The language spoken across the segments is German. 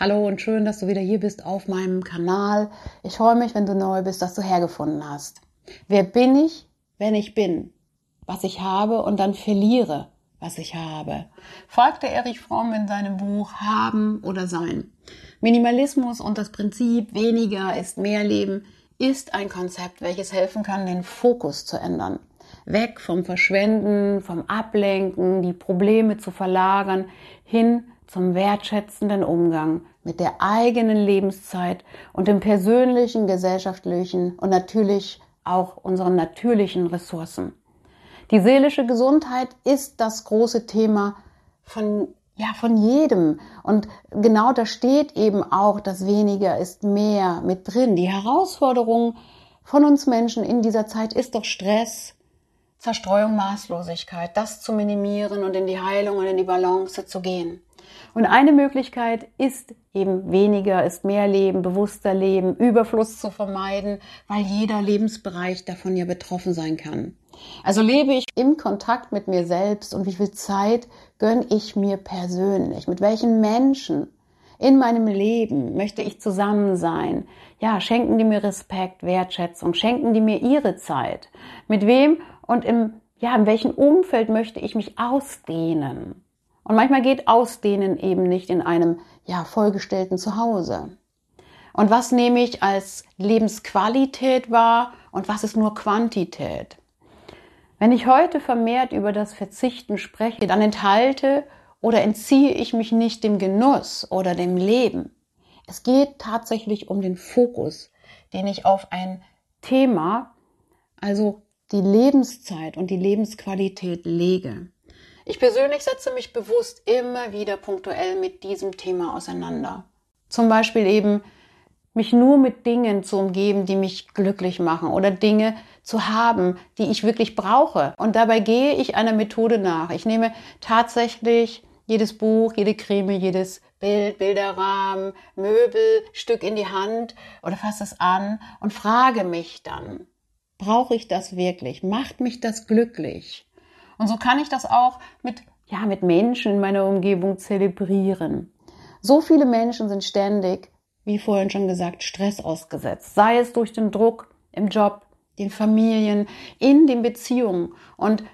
Hallo und schön, dass du wieder hier bist auf meinem Kanal. Ich freue mich, wenn du neu bist, dass du hergefunden hast. Wer bin ich, wenn ich bin? Was ich habe und dann verliere, was ich habe. Fragte Erich Fromm in seinem Buch Haben oder Sein. Minimalismus und das Prinzip weniger ist mehr Leben ist ein Konzept, welches helfen kann, den Fokus zu ändern. Weg vom Verschwenden, vom Ablenken, die Probleme zu verlagern, hin zum wertschätzenden Umgang mit der eigenen Lebenszeit und dem persönlichen, gesellschaftlichen und natürlich auch unseren natürlichen Ressourcen. Die seelische Gesundheit ist das große Thema von ja, von jedem. Und genau da steht eben auch, dass weniger ist mehr mit drin. Die Herausforderung von uns Menschen in dieser Zeit ist doch Stress, Zerstreuung, Maßlosigkeit, das zu minimieren und in die Heilung und in die Balance zu gehen. Und eine Möglichkeit ist eben weniger ist mehr Leben, bewusster Leben, Überfluss zu vermeiden, weil jeder Lebensbereich davon ja betroffen sein kann. Also lebe ich im Kontakt mit mir selbst und wie viel Zeit gönne ich mir persönlich? Mit welchen Menschen in meinem Leben möchte ich zusammen sein? Ja, schenken die mir Respekt, Wertschätzung, schenken die mir ihre Zeit? Mit wem und im, ja, in welchem Umfeld möchte ich mich ausdehnen? Und manchmal geht Ausdehnen eben nicht in einem ja, vollgestellten Zuhause. Und was nehme ich als Lebensqualität wahr und was ist nur Quantität? Wenn ich heute vermehrt über das Verzichten spreche, dann enthalte oder entziehe ich mich nicht dem Genuss oder dem Leben. Es geht tatsächlich um den Fokus, den ich auf ein Thema, also die Lebenszeit und die Lebensqualität lege. Ich persönlich setze mich bewusst immer wieder punktuell mit diesem Thema auseinander. Zum Beispiel eben mich nur mit Dingen zu umgeben, die mich glücklich machen oder Dinge zu haben, die ich wirklich brauche. Und dabei gehe ich einer Methode nach. Ich nehme tatsächlich jedes Buch, jede Creme, jedes Bild, Bilderrahmen, Möbelstück in die Hand oder fasse es an und frage mich dann, brauche ich das wirklich? Macht mich das glücklich? Und so kann ich das auch mit, ja, mit Menschen in meiner Umgebung zelebrieren. So viele Menschen sind ständig, wie vorhin schon gesagt, Stress ausgesetzt. Sei es durch den Druck im Job, den Familien, in den Beziehungen. Und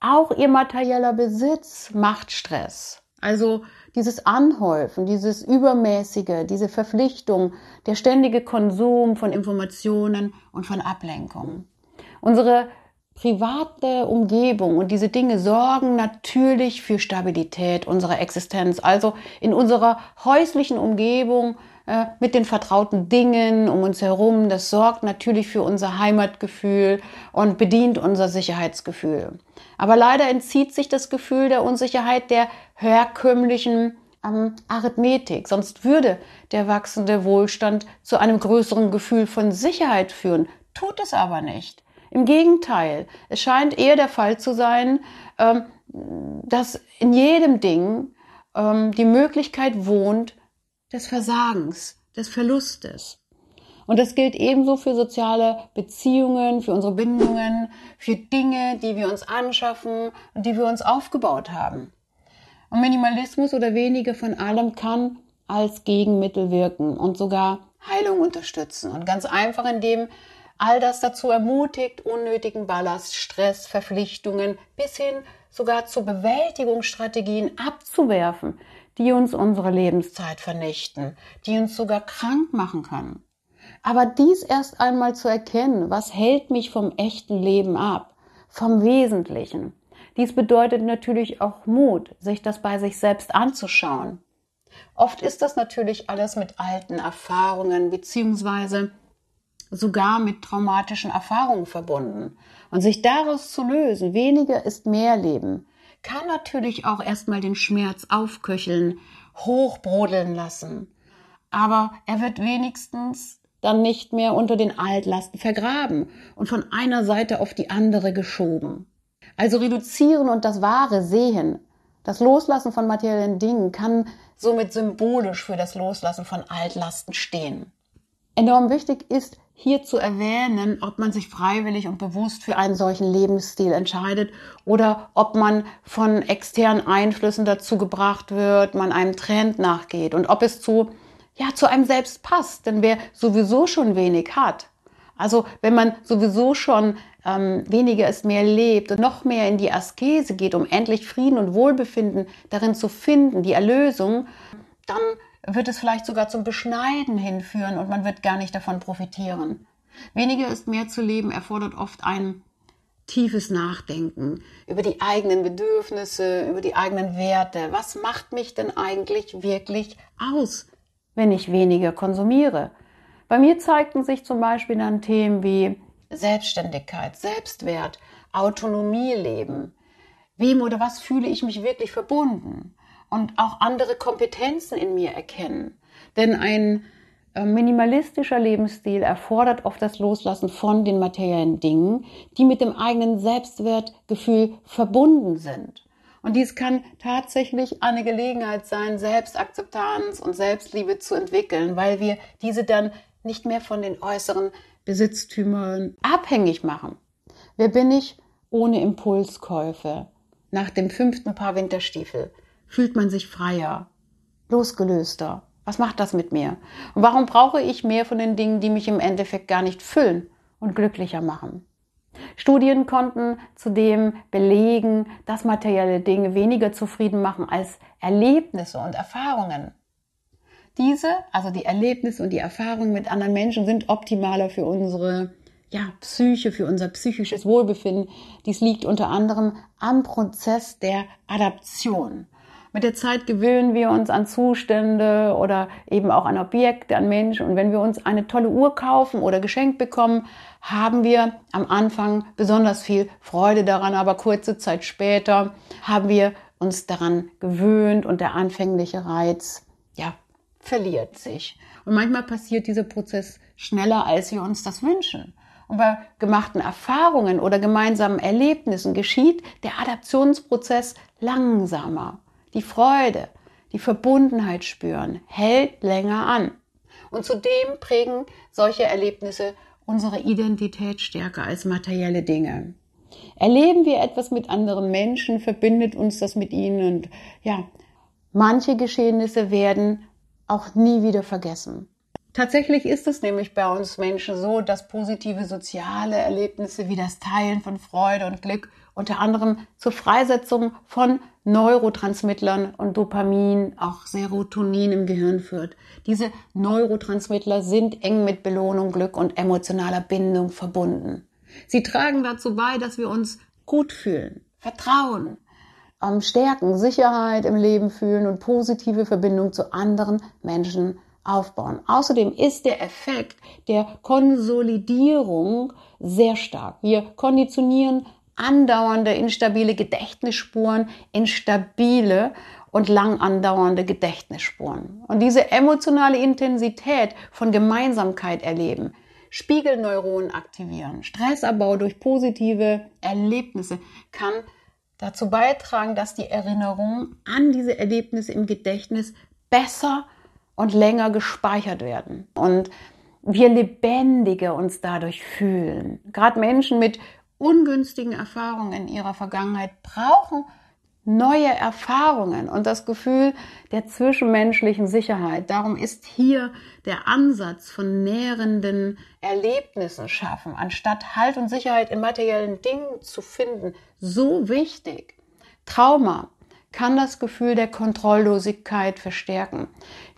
auch ihr materieller Besitz macht Stress. Also dieses Anhäufen, dieses Übermäßige, diese Verpflichtung, der ständige Konsum von Informationen und von Ablenkungen. Unsere private Umgebung und diese Dinge sorgen natürlich für Stabilität unserer Existenz. Also in unserer häuslichen Umgebung äh, mit den vertrauten Dingen um uns herum, das sorgt natürlich für unser Heimatgefühl und bedient unser Sicherheitsgefühl. Aber leider entzieht sich das Gefühl der Unsicherheit der herkömmlichen ähm, Arithmetik. Sonst würde der wachsende Wohlstand zu einem größeren Gefühl von Sicherheit führen. Tut es aber nicht. Im Gegenteil, es scheint eher der Fall zu sein, ähm, dass in jedem Ding ähm, die Möglichkeit wohnt des Versagens, des Verlustes. Und das gilt ebenso für soziale Beziehungen, für unsere Bindungen, für Dinge, die wir uns anschaffen und die wir uns aufgebaut haben. Und Minimalismus oder weniger von allem kann als Gegenmittel wirken und sogar Heilung unterstützen. Und ganz einfach, indem All das dazu ermutigt, unnötigen Ballast, Stress, Verpflichtungen bis hin sogar zu Bewältigungsstrategien abzuwerfen, die uns unsere Lebenszeit vernichten, die uns sogar krank machen können. Aber dies erst einmal zu erkennen, was hält mich vom echten Leben ab, vom Wesentlichen. Dies bedeutet natürlich auch Mut, sich das bei sich selbst anzuschauen. Oft ist das natürlich alles mit alten Erfahrungen beziehungsweise sogar mit traumatischen Erfahrungen verbunden. Und sich daraus zu lösen, weniger ist mehr Leben, kann natürlich auch erstmal den Schmerz aufköcheln, hochbrodeln lassen. Aber er wird wenigstens dann nicht mehr unter den Altlasten vergraben und von einer Seite auf die andere geschoben. Also reduzieren und das wahre sehen, das Loslassen von materiellen Dingen kann somit symbolisch für das Loslassen von Altlasten stehen. Enorm wichtig ist hier zu erwähnen, ob man sich freiwillig und bewusst für einen solchen Lebensstil entscheidet oder ob man von externen Einflüssen dazu gebracht wird, man einem Trend nachgeht und ob es zu ja zu einem selbst passt. Denn wer sowieso schon wenig hat, also wenn man sowieso schon ähm, weniger ist mehr lebt und noch mehr in die Askese geht, um endlich Frieden und Wohlbefinden darin zu finden, die Erlösung, dann wird es vielleicht sogar zum Beschneiden hinführen und man wird gar nicht davon profitieren. Weniger ist mehr zu leben erfordert oft ein tiefes Nachdenken über die eigenen Bedürfnisse, über die eigenen Werte. Was macht mich denn eigentlich wirklich aus, wenn ich weniger konsumiere? Bei mir zeigten sich zum Beispiel dann Themen wie Selbstständigkeit, Selbstwert, Autonomie leben. Wem oder was fühle ich mich wirklich verbunden? Und auch andere Kompetenzen in mir erkennen. Denn ein äh, minimalistischer Lebensstil erfordert oft das Loslassen von den materiellen Dingen, die mit dem eigenen Selbstwertgefühl verbunden sind. Und dies kann tatsächlich eine Gelegenheit sein, Selbstakzeptanz und Selbstliebe zu entwickeln, weil wir diese dann nicht mehr von den äußeren Besitztümern abhängig machen. Wer bin ich ohne Impulskäufe? Nach dem fünften Paar Winterstiefel fühlt man sich freier, losgelöster. Was macht das mit mir? Und warum brauche ich mehr von den Dingen, die mich im Endeffekt gar nicht füllen und glücklicher machen? Studien konnten zudem belegen, dass materielle Dinge weniger zufrieden machen als Erlebnisse und Erfahrungen. Diese, also die Erlebnisse und die Erfahrungen mit anderen Menschen, sind optimaler für unsere ja, Psyche, für unser psychisches Wohlbefinden. Dies liegt unter anderem am Prozess der Adaption. Mit der Zeit gewöhnen wir uns an Zustände oder eben auch an Objekte, an Menschen. Und wenn wir uns eine tolle Uhr kaufen oder geschenkt bekommen, haben wir am Anfang besonders viel Freude daran, aber kurze Zeit später haben wir uns daran gewöhnt und der anfängliche Reiz, ja, verliert sich. Und manchmal passiert dieser Prozess schneller, als wir uns das wünschen. Und bei gemachten Erfahrungen oder gemeinsamen Erlebnissen geschieht der Adaptionsprozess langsamer. Die Freude, die Verbundenheit spüren, hält länger an. Und zudem prägen solche Erlebnisse unsere Identität stärker als materielle Dinge. Erleben wir etwas mit anderen Menschen, verbindet uns das mit ihnen und ja, manche Geschehnisse werden auch nie wieder vergessen. Tatsächlich ist es nämlich bei uns Menschen so, dass positive soziale Erlebnisse wie das Teilen von Freude und Glück unter anderem zur Freisetzung von Neurotransmittlern und Dopamin, auch Serotonin im Gehirn führt. Diese Neurotransmittler sind eng mit Belohnung, Glück und emotionaler Bindung verbunden. Sie tragen dazu bei, dass wir uns gut fühlen, vertrauen, ähm, Stärken, Sicherheit im Leben fühlen und positive Verbindung zu anderen Menschen aufbauen. Außerdem ist der Effekt der Konsolidierung sehr stark. Wir konditionieren andauernde instabile Gedächtnisspuren in stabile und lang andauernde Gedächtnisspuren. Und diese emotionale Intensität von Gemeinsamkeit erleben, Spiegelneuronen aktivieren, Stressabbau durch positive Erlebnisse kann dazu beitragen, dass die Erinnerungen an diese Erlebnisse im Gedächtnis besser und länger gespeichert werden. Und wir lebendiger uns dadurch fühlen. Gerade Menschen mit ungünstigen Erfahrungen in ihrer Vergangenheit brauchen neue Erfahrungen und das Gefühl der zwischenmenschlichen Sicherheit. Darum ist hier der Ansatz von nährenden Erlebnissen schaffen, anstatt Halt und Sicherheit in materiellen Dingen zu finden, so wichtig. Trauma kann das Gefühl der Kontrolllosigkeit verstärken.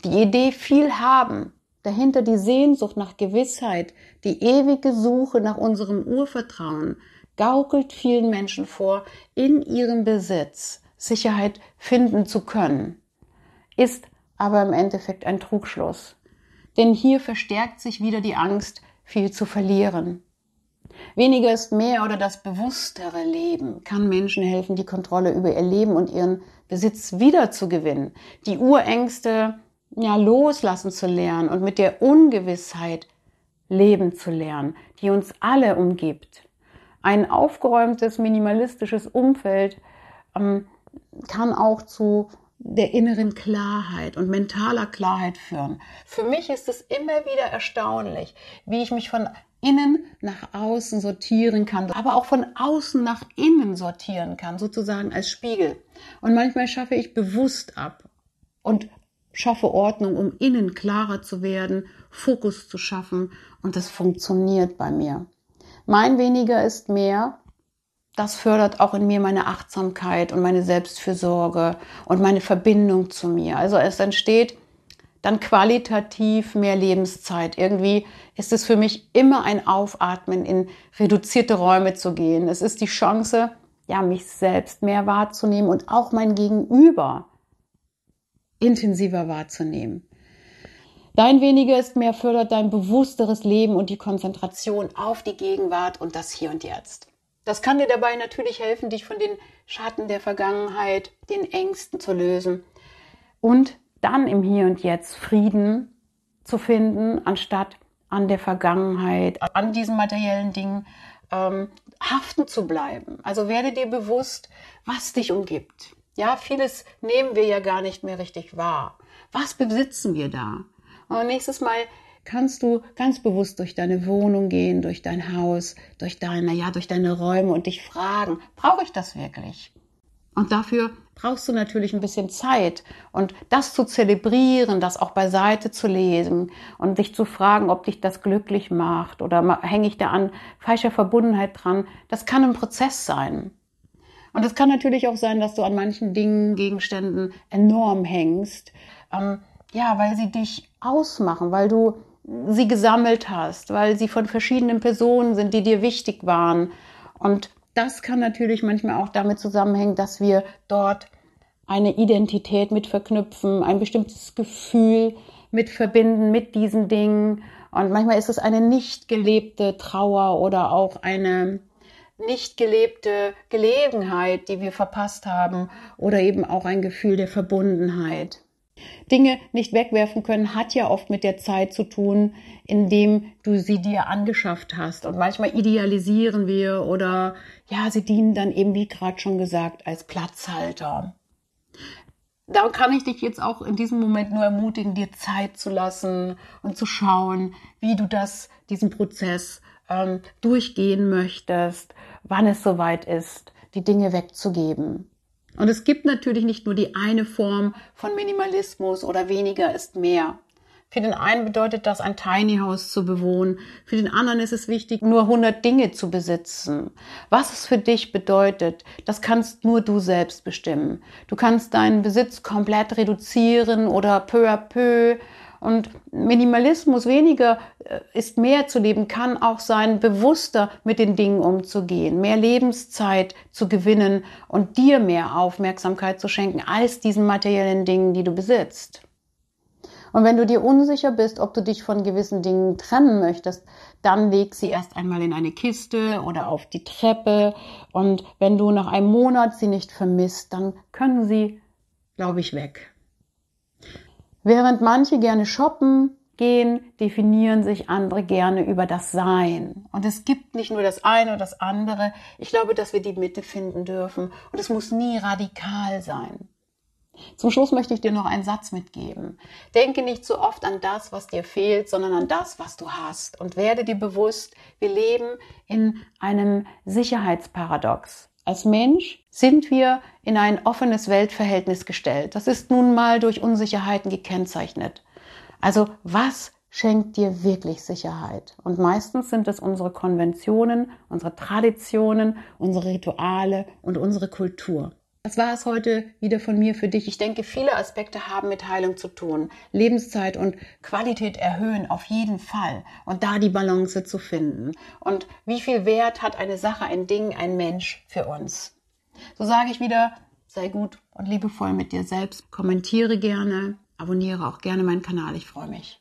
Die Idee viel haben, dahinter die Sehnsucht nach Gewissheit, die ewige Suche nach unserem Urvertrauen, gaukelt vielen Menschen vor, in ihrem Besitz Sicherheit finden zu können, ist aber im Endeffekt ein Trugschluss. Denn hier verstärkt sich wieder die Angst, viel zu verlieren. Weniger ist mehr oder das bewusstere Leben kann Menschen helfen, die Kontrolle über ihr Leben und ihren Besitz wiederzugewinnen, die Urängste ja loslassen zu lernen und mit der Ungewissheit leben zu lernen, die uns alle umgibt. Ein aufgeräumtes, minimalistisches Umfeld ähm, kann auch zu der inneren Klarheit und mentaler Klarheit führen. Für mich ist es immer wieder erstaunlich, wie ich mich von innen nach außen sortieren kann, aber auch von außen nach innen sortieren kann, sozusagen als Spiegel. Und manchmal schaffe ich bewusst ab und schaffe Ordnung, um innen klarer zu werden, Fokus zu schaffen und das funktioniert bei mir. Mein weniger ist mehr. Das fördert auch in mir meine Achtsamkeit und meine Selbstfürsorge und meine Verbindung zu mir. Also es entsteht dann qualitativ mehr Lebenszeit. Irgendwie ist es für mich immer ein Aufatmen, in reduzierte Räume zu gehen. Es ist die Chance, ja, mich selbst mehr wahrzunehmen und auch mein Gegenüber intensiver wahrzunehmen. Dein weniger ist mehr fördert dein bewussteres Leben und die Konzentration auf die Gegenwart und das Hier und Jetzt. Das kann dir dabei natürlich helfen, dich von den Schatten der Vergangenheit, den Ängsten zu lösen und dann im Hier und Jetzt Frieden zu finden, anstatt an der Vergangenheit, an diesen materiellen Dingen ähm, haften zu bleiben. Also werde dir bewusst, was dich umgibt. Ja, vieles nehmen wir ja gar nicht mehr richtig wahr. Was besitzen wir da? Und nächstes Mal kannst du ganz bewusst durch deine Wohnung gehen, durch dein Haus, durch deine, ja, durch deine Räume und dich fragen, brauche ich das wirklich? Und dafür brauchst du natürlich ein bisschen Zeit und das zu zelebrieren, das auch beiseite zu lesen und dich zu fragen, ob dich das glücklich macht oder hänge ich da an falscher Verbundenheit dran, das kann ein Prozess sein. Und es kann natürlich auch sein, dass du an manchen Dingen, Gegenständen enorm hängst, ähm, ja, weil sie dich ausmachen, weil du sie gesammelt hast, weil sie von verschiedenen Personen sind, die dir wichtig waren und das kann natürlich manchmal auch damit zusammenhängen, dass wir dort eine Identität mit verknüpfen, ein bestimmtes Gefühl mit verbinden mit diesen Dingen. Und manchmal ist es eine nicht gelebte Trauer oder auch eine nicht gelebte Gelegenheit, die wir verpasst haben oder eben auch ein Gefühl der Verbundenheit. Dinge nicht wegwerfen können, hat ja oft mit der Zeit zu tun, indem du sie dir angeschafft hast. Und manchmal idealisieren wir oder ja, sie dienen dann eben, wie gerade schon gesagt, als Platzhalter. Da kann ich dich jetzt auch in diesem Moment nur ermutigen, dir Zeit zu lassen und zu schauen, wie du das, diesen Prozess ähm, durchgehen möchtest, wann es soweit ist, die Dinge wegzugeben. Und es gibt natürlich nicht nur die eine Form von Minimalismus oder weniger ist mehr. Für den einen bedeutet das, ein Tiny House zu bewohnen. Für den anderen ist es wichtig, nur 100 Dinge zu besitzen. Was es für dich bedeutet, das kannst nur du selbst bestimmen. Du kannst deinen Besitz komplett reduzieren oder peu à peu und Minimalismus weniger äh, ist mehr zu leben, kann auch sein, bewusster mit den Dingen umzugehen, mehr Lebenszeit zu gewinnen und dir mehr Aufmerksamkeit zu schenken als diesen materiellen Dingen, die du besitzt. Und wenn du dir unsicher bist, ob du dich von gewissen Dingen trennen möchtest, dann leg sie erst einmal in eine Kiste oder auf die Treppe. Und wenn du nach einem Monat sie nicht vermisst, dann können sie, glaube ich, weg. Während manche gerne shoppen gehen, definieren sich andere gerne über das Sein. Und es gibt nicht nur das eine oder das andere. Ich glaube, dass wir die Mitte finden dürfen. Und es muss nie radikal sein. Zum Schluss möchte ich dir noch einen Satz mitgeben. Denke nicht so oft an das, was dir fehlt, sondern an das, was du hast. Und werde dir bewusst, wir leben in einem Sicherheitsparadox. Als Mensch sind wir in ein offenes Weltverhältnis gestellt. Das ist nun mal durch Unsicherheiten gekennzeichnet. Also was schenkt dir wirklich Sicherheit? Und meistens sind es unsere Konventionen, unsere Traditionen, unsere Rituale und unsere Kultur. Das war es heute wieder von mir für dich. Ich denke, viele Aspekte haben mit Heilung zu tun. Lebenszeit und Qualität erhöhen auf jeden Fall. Und da die Balance zu finden. Und wie viel Wert hat eine Sache, ein Ding, ein Mensch für uns? So sage ich wieder, sei gut und liebevoll mit dir selbst. Kommentiere gerne, abonniere auch gerne meinen Kanal. Ich freue mich.